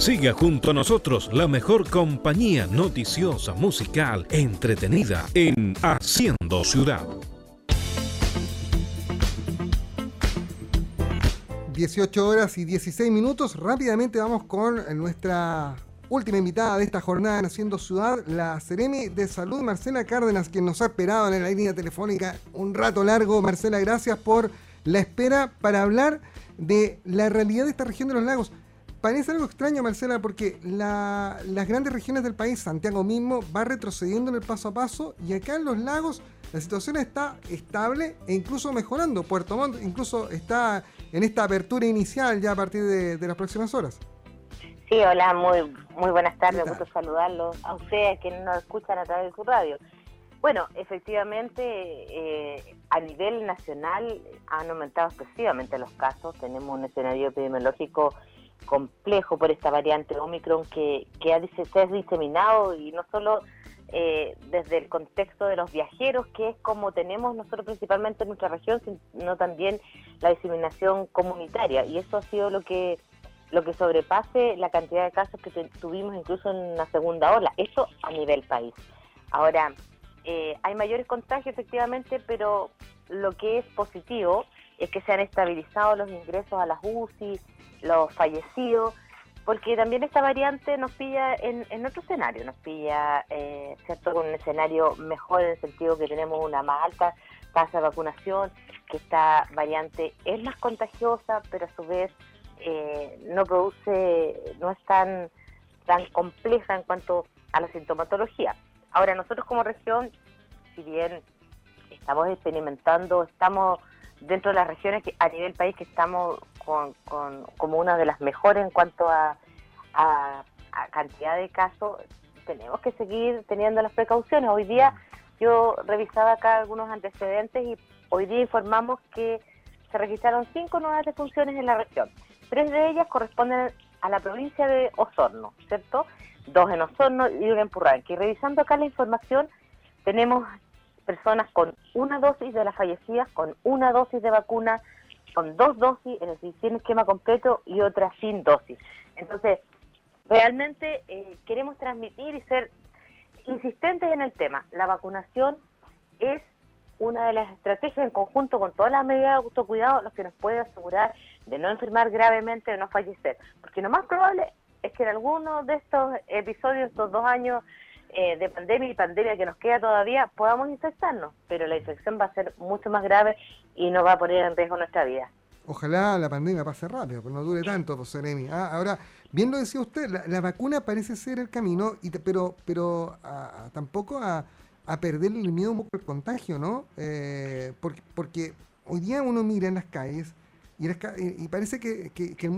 Siga junto a nosotros la mejor compañía noticiosa, musical, entretenida en Haciendo Ciudad. 18 horas y 16 minutos. Rápidamente vamos con nuestra última invitada de esta jornada en Haciendo Ciudad, la Ceremi de Salud, Marcela Cárdenas, quien nos ha esperado en la línea telefónica un rato largo. Marcela, gracias por la espera para hablar de la realidad de esta región de los lagos. Parece algo extraño, Marcela, porque las grandes regiones del país, Santiago mismo, va retrocediendo en el paso a paso y acá en los lagos la situación está estable e incluso mejorando. Puerto Montt incluso está en esta apertura inicial ya a partir de las próximas horas. Sí, hola, muy muy buenas tardes, gusto saludarlos a ustedes que nos escuchan a través de su radio. Bueno, efectivamente, eh, a nivel nacional han aumentado excesivamente los casos. Tenemos un escenario epidemiológico complejo por esta variante Omicron que, que ha, se ha diseminado y no solo eh, desde el contexto de los viajeros, que es como tenemos nosotros principalmente en nuestra región, sino también la diseminación comunitaria. Y eso ha sido lo que lo que sobrepase la cantidad de casos que tuvimos incluso en la segunda ola. Eso a nivel país. Ahora, eh, hay mayores contagios efectivamente, pero lo que es positivo es que se han estabilizado los ingresos a las UCI, los fallecidos, porque también esta variante nos pilla en, otro escenario, nos pilla, eh, ¿cierto?, con un escenario mejor en el sentido que tenemos una más alta tasa de vacunación, que esta variante es más contagiosa, pero a su vez eh, no produce, no es tan, tan compleja en cuanto a la sintomatología. Ahora, nosotros como región, si bien estamos experimentando, estamos dentro de las regiones que, a nivel país que estamos con, como una de las mejores en cuanto a, a, cantidad de casos, tenemos que seguir teniendo las precauciones. Hoy día yo revisaba acá algunos antecedentes y hoy día informamos que se registraron cinco nuevas defunciones en la región. Tres de ellas corresponden a la provincia de Osorno, ¿cierto? Dos en Osorno y una en Purranque. Y revisando acá la información, tenemos personas con una dosis de las fallecidas, con una dosis de vacuna, con dos dosis, en el sin esquema completo y otra sin dosis. Entonces, realmente eh, queremos transmitir y ser insistentes en el tema. La vacunación es una de las estrategias en conjunto con todas las medidas de autocuidado los que nos puede asegurar de no enfermar gravemente, de no fallecer. Porque lo más probable es que en alguno de estos episodios, estos dos años eh, de pandemia y pandemia que nos queda todavía, podamos infectarnos, pero la infección va a ser mucho más grave y no va a poner en riesgo nuestra vida. Ojalá la pandemia pase rápido, que no dure tanto, José Nemi. Ah, ahora, bien lo decía usted, la, vacuna parece ser el camino, y pero pero tampoco a, a perder el miedo al contagio, ¿no? Eh, porque, porque hoy día uno mira en las calles y, parece que,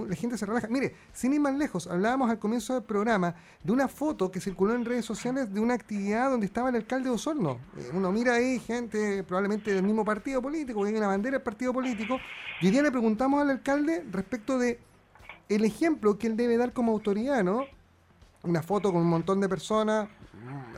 la gente se relaja. Mire, sin ir más lejos, hablábamos al comienzo del programa de una foto que circuló en redes sociales de una actividad donde estaba el alcalde de Osorno. Eh, uno mira ahí gente probablemente del mismo partido político, que hay una bandera del partido político, y hoy día le preguntamos al alcalde respecto de el ejemplo que él debe dar como autoridad, ¿no? Una foto con un montón de personas,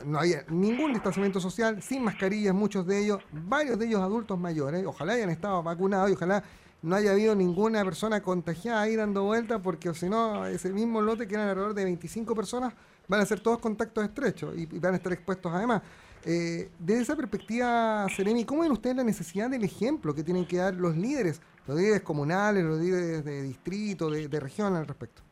no había ningún distanciamiento social, sin mascarillas, muchos de ellos, varios de ellos adultos mayores, ojalá hayan estado vacunados y ojalá no haya habido ninguna persona contagiada ahí dando vueltas, porque si no, ese mismo lote que eran alrededor de 25 personas van a ser todos contactos estrechos y, van a estar expuestos además. Eh, desde esa perspectiva, Sereni, ¿cómo ven ustedes la necesidad del ejemplo que tienen que dar los líderes, los líderes comunales, los líderes de distrito, de, región al respecto?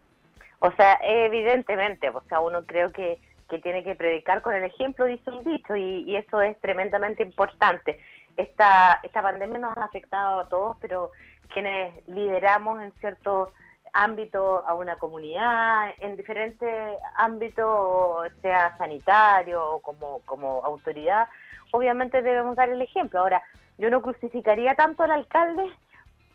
O sea, evidentemente, o sea, uno creo que, que tiene que predicar con el ejemplo, dice un dicho, y, y eso es tremendamente importante. Esta, esta pandemia nos ha afectado a todos, pero quienes lideramos en cierto ámbito a una comunidad, en diferentes ámbitos, sea sanitario o como, como autoridad, obviamente debemos dar el ejemplo. Ahora, yo no crucificaría tanto al alcalde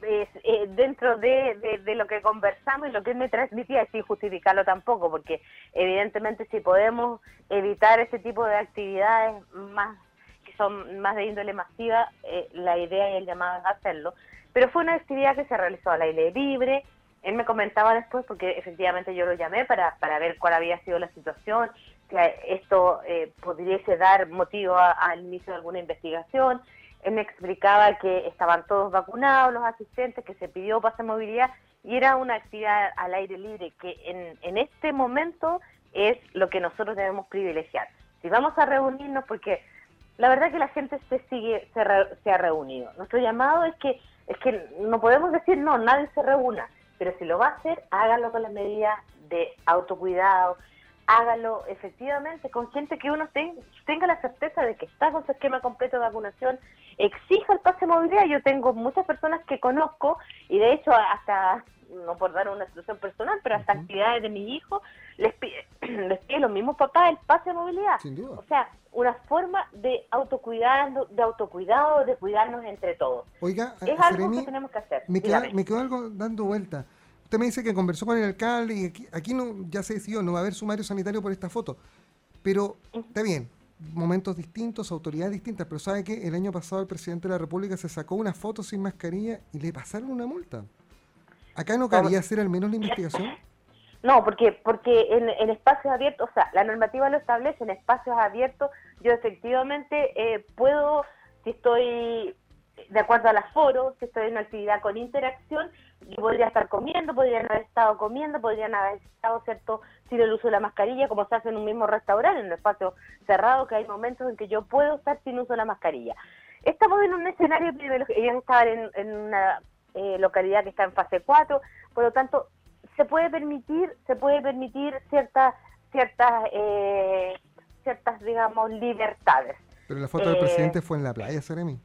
eh, dentro de, de, lo que conversamos y lo que él me transmitía, sin justificarlo tampoco, porque evidentemente si podemos evitar ese tipo de actividades más que son más de índole masiva, eh, la idea y el llamado es hacerlo. Pero fue una actividad que se realizó al aire libre. Él me comentaba después, porque efectivamente yo lo llamé para, para ver cuál había sido la situación, que esto eh, pudiese dar motivo al inicio de alguna investigación. Él me explicaba que estaban todos vacunados, los asistentes, que se pidió pase movilidad y era una actividad al aire libre que en, en este momento es lo que nosotros debemos privilegiar. Si vamos a reunirnos, porque la verdad que la gente se sigue se, se ha reunido. Nuestro llamado es que es que no podemos decir no, nadie se reúna, pero si lo va a hacer, hágalo con las medidas de autocuidado, hágalo efectivamente con gente que uno tenga la certeza de que está con su esquema completo de vacunación, exija el pase de movilidad. Yo tengo muchas personas que conozco y de hecho hasta, no por dar una situación personal, pero hasta actividades de mis hijos, les pide, les pide los mismos papás el pase de movilidad. O sea, una forma de autocuidado, de autocuidado, de cuidarnos entre todos. Oiga, es algo que tenemos que hacer. Me, me quedó algo dando vuelta. Usted me dice que conversó con el alcalde y aquí, no, ya se decidió, no va a haber sumario sanitario por esta foto. Pero está bien, momentos distintos, autoridades distintas, pero ¿sabe que El año pasado el presidente de la República se sacó una foto sin mascarilla y le pasaron una multa. ¿Acá no cabía hacer al menos la investigación? No, porque porque en, espacios abiertos, o sea, la normativa lo establece, en espacios abiertos yo efectivamente eh, puedo, si estoy de acuerdo al aforo, si estoy en una actividad con interacción, yo podría estar comiendo, podrían haber estado comiendo, podrían haber estado, ¿cierto?, sin el uso de la mascarilla, como se hace en un mismo restaurante, en un espacio cerrado, que hay momentos en que yo puedo estar sin uso de la mascarilla. Estamos en un escenario ellos estaban en, en una eh, localidad que está en fase 4, por lo tanto, se puede permitir, se puede permitir ciertas, ciertas, eh, ciertas, digamos, libertades. Pero la foto del presidente eh, fue en la playa, Seremi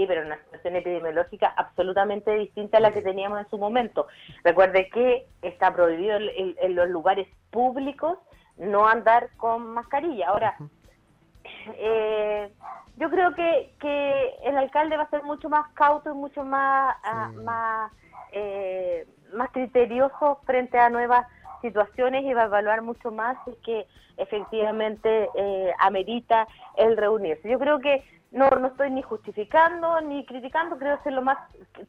sí, pero una situación epidemiológica absolutamente distinta a la que teníamos en su momento. Recuerde que está prohibido en, los lugares públicos no andar con mascarilla. Ahora, eh, yo creo que, que el alcalde va a ser mucho más cauto y mucho más, ah, más, eh, más criterioso frente a nuevas situaciones y va a evaluar mucho más si es que efectivamente eh, amerita el reunirse. Yo creo que no, no estoy ni justificando ni criticando, creo ser lo más,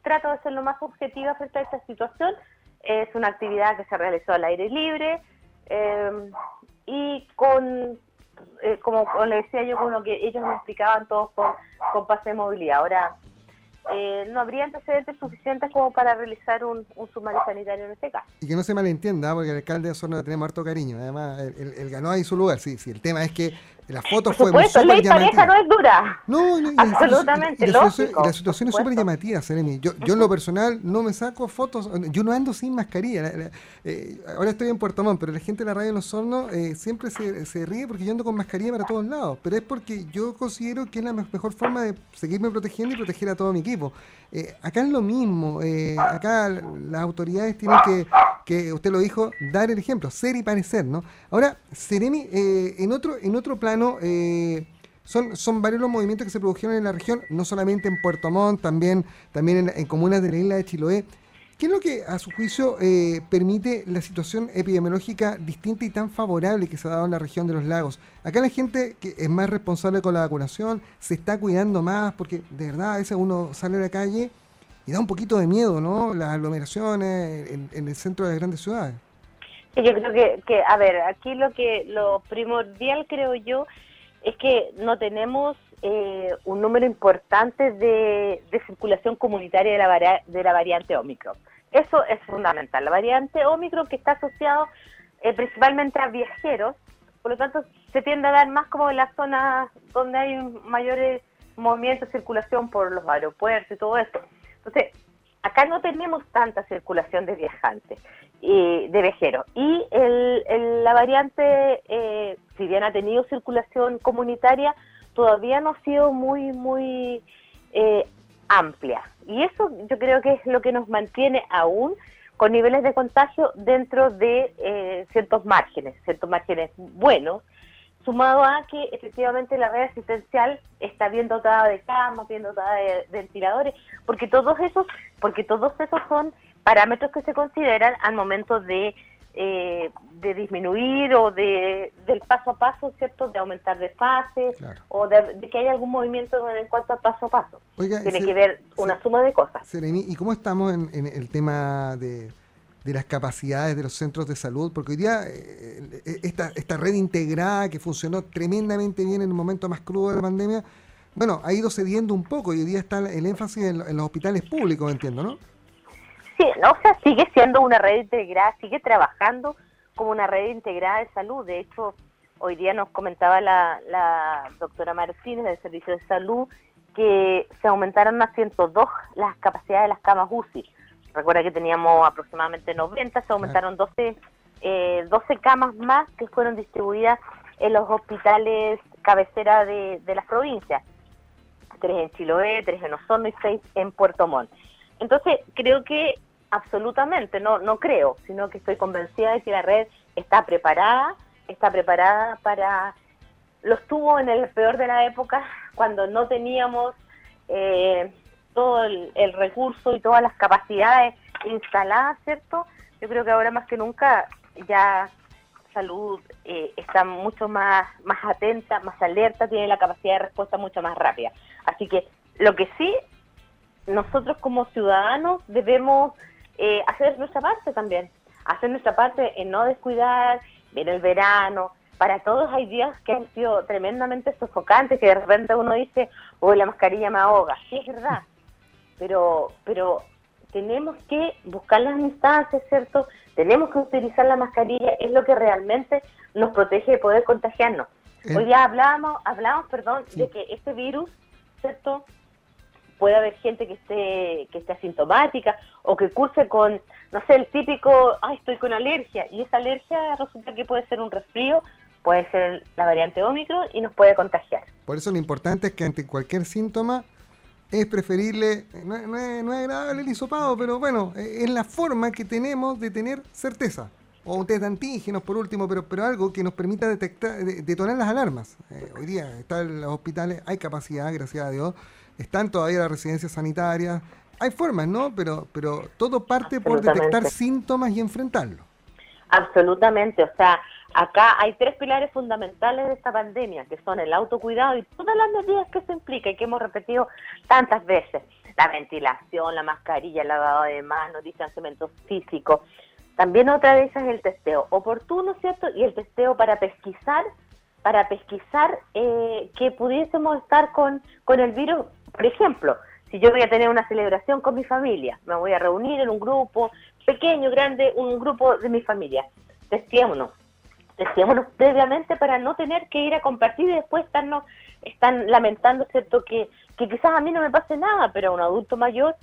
trato de ser lo más objetiva frente a esta situación. Es una actividad que se realizó al aire libre eh, y con, eh, como, le decía yo, lo que ellos me explicaban todos con, con pase de movilidad. Ahora, eh, no habría antecedentes suficientes como para realizar un, sumario sanitario en este caso. Y que no se malentienda, porque el alcalde de Osorno le tenemos harto cariño. Además, él, ganó ahí su lugar. Sí, sí, el tema es que la foto fue muy ley pareja no es dura. No, no absolutamente. La, la, situación es súper llamativa, Seremi. Yo, yo en lo personal no me saco fotos, yo no ando sin mascarilla. Eh, ahora estoy en Puerto Montt, pero la gente de la radio de los hornos eh, siempre se, se, ríe porque yo ando con mascarilla para todos lados. Pero es porque yo considero que es la mejor forma de seguirme protegiendo y proteger a todo mi equipo. Eh, acá es lo mismo. acá las autoridades tienen que, usted lo dijo, dar el ejemplo, ser y parecer, ¿no? Ahora, Seremi, en otro en otro plano eh, son, son varios los movimientos que se produjeron en la región, no solamente en Puerto Montt, también, también en, comunas de la isla de Chiloé. ¿Qué es lo que, a su juicio, eh, permite la situación epidemiológica distinta y tan favorable que se ha dado en la región de los lagos? Acá la gente que es más responsable con la vacunación, se está cuidando más, porque de verdad a veces uno sale a la calle y da un poquito de miedo, ¿no? Las aglomeraciones en, el centro de las grandes ciudades. Yo creo que, que, a ver, aquí lo que lo primordial creo yo es que no tenemos eh, un número importante de, circulación comunitaria de la, de la variante Omicron. Eso es fundamental. La variante Omicron que está asociado eh, principalmente a viajeros, por lo tanto se tiende a dar más como en las zonas donde hay mayores movimientos de circulación por los aeropuertos y todo eso. Entonces, acá no tenemos tanta circulación de viajantes y de viajeros. Y el, la variante, eh, si bien ha tenido circulación comunitaria, todavía no ha sido muy, muy eh, amplia. Y eso yo creo que es lo que nos mantiene aún con niveles de contagio dentro de eh, ciertos márgenes, ciertos márgenes buenos, sumado a que efectivamente la red asistencial está bien dotada de camas, bien dotada de ventiladores, porque todos esos, porque todos esos son parámetros que se consideran al momento de, eh, de disminuir o de del paso a paso, ¿cierto? De aumentar de fase o de, que haya algún movimiento en cuanto a paso a paso. Tiene que ver una suma de cosas. ¿y cómo estamos en, el tema de, de, las capacidades de los centros de salud? Porque hoy día eh, eh, esta, esta red integrada que funcionó tremendamente bien en el momento más crudo de la pandemia, bueno, ha ido cediendo un poco y hoy día está el énfasis en, en los hospitales públicos, entiendo, ¿no? sí, o sea, sigue siendo una red integrada, sigue trabajando como una red integrada de salud. De hecho, hoy día nos comentaba la, la doctora Martínez del Servicio de Salud que se aumentaron a 102 las capacidades de las camas UCI. Recuerda que teníamos aproximadamente 90, se aumentaron 12, eh, 12 camas más que fueron distribuidas en los hospitales cabecera de, las provincias. Tres en Chiloé, tres en Osorno y seis en Puerto Montt. Entonces, creo que absolutamente, no, no creo, sino que estoy convencida de que la red está preparada, está preparada para... Lo estuvo en el peor de la época, cuando no teníamos eh, todo el, recurso y todas las capacidades instaladas, ¿cierto? Yo creo que ahora más que nunca ya salud eh, está mucho más, más atenta, más alerta, tiene la capacidad de respuesta mucho más rápida. Así que lo que sí, nosotros como ciudadanos debemos eh, hacer nuestra parte también, hacer nuestra parte en no descuidar, viene el verano, para todos hay días que han sido tremendamente sofocantes, que de repente uno dice, uy, la mascarilla me ahoga. Sí, es verdad, pero, pero tenemos que buscar las instancias, ¿cierto? Tenemos que utilizar la mascarilla, es lo que realmente nos protege de poder contagiarnos. Eh. Hoy día hablábamos, hablábamos, perdón, de que este virus, ¿cierto? Puede haber gente que esté, que esté asintomática o que curse con, no sé, el típico, ay, estoy con alergia, y esa alergia resulta que puede ser un resfrío puede ser la variante Omicron y nos puede contagiar. Por eso lo importante es que ante cualquier síntoma es preferible, no, es, agradable el hisopado, pero bueno, es la forma que tenemos de tener certeza. O un test de antígenos por último, pero, pero algo que nos permita detectar, detonar las alarmas. Eh, hoy día están los hospitales, hay capacidad, gracias a Dios, están todavía las residencias sanitarias, hay formas, ¿no? Pero, pero todo parte por detectar síntomas y enfrentarlo. Absolutamente, o sea, Acá hay tres pilares fundamentales de esta pandemia, que son el autocuidado y todas las medidas que se implica y que hemos repetido tantas veces. La ventilación, la mascarilla, el lavado de manos, distanciamiento físico. También otra de esas es el testeo oportuno, ¿cierto? Y el testeo para pesquisar, para pesquisar eh, que pudiésemos estar con, con el virus. Por ejemplo, si yo voy a tener una celebración con mi familia, me voy a reunir en un grupo, pequeño, grande, un grupo de mi familia. Testémonos decíamos previamente para no tener que ir a compartir y después estarnos, están lamentando, ¿cierto? Que, que quizás a mí no me pase nada, pero a un adulto mayor,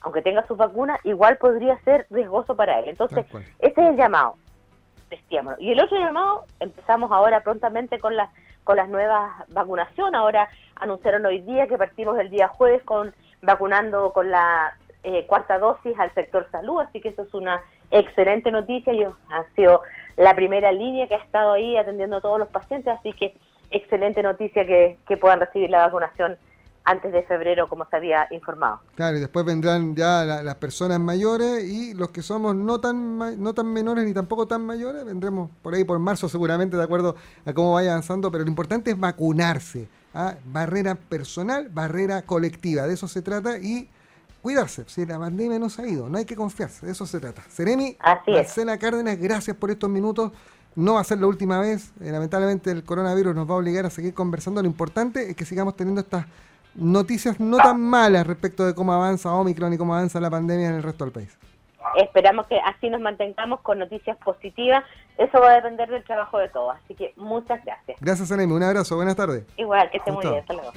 aunque tenga su vacuna, igual podría ser riesgoso para él. Entonces, ese es el llamado. Testémonos. Y el otro llamado, empezamos ahora prontamente con las con las nuevas vacunaciones. Ahora anunciaron hoy día que partimos el día jueves con vacunando con la eh, cuarta dosis al sector salud, así que eso es una excelente noticia. Yo ha sido la primera línea que ha estado ahí atendiendo a todos los pacientes, así que excelente noticia que, puedan recibir la vacunación antes de febrero, como se había informado. Claro, y después vendrán ya las personas mayores y los que somos no tan no tan menores ni tampoco tan mayores, vendremos por ahí por marzo seguramente, de acuerdo a cómo vaya avanzando, pero lo importante es vacunarse. ¿Ah? Barrera personal, barrera colectiva, de eso se trata y cuidarse. Si la pandemia no se ha ido, no hay que confiarse, de eso se trata. Seremi, Marcela Cárdenas, gracias por estos minutos. No va a ser la última vez. Eh, lamentablemente el coronavirus nos va a obligar a seguir conversando. Lo importante es que sigamos teniendo estas noticias no tan malas respecto de cómo avanza Omicron y cómo avanza la pandemia en el resto del país. Esperamos que así nos mantengamos con noticias positivas. Eso va a depender del trabajo de todos. Así que muchas gracias. Gracias, Seremi. Un abrazo. Buenas tardes. Igual, que esté muy bien. Hasta luego.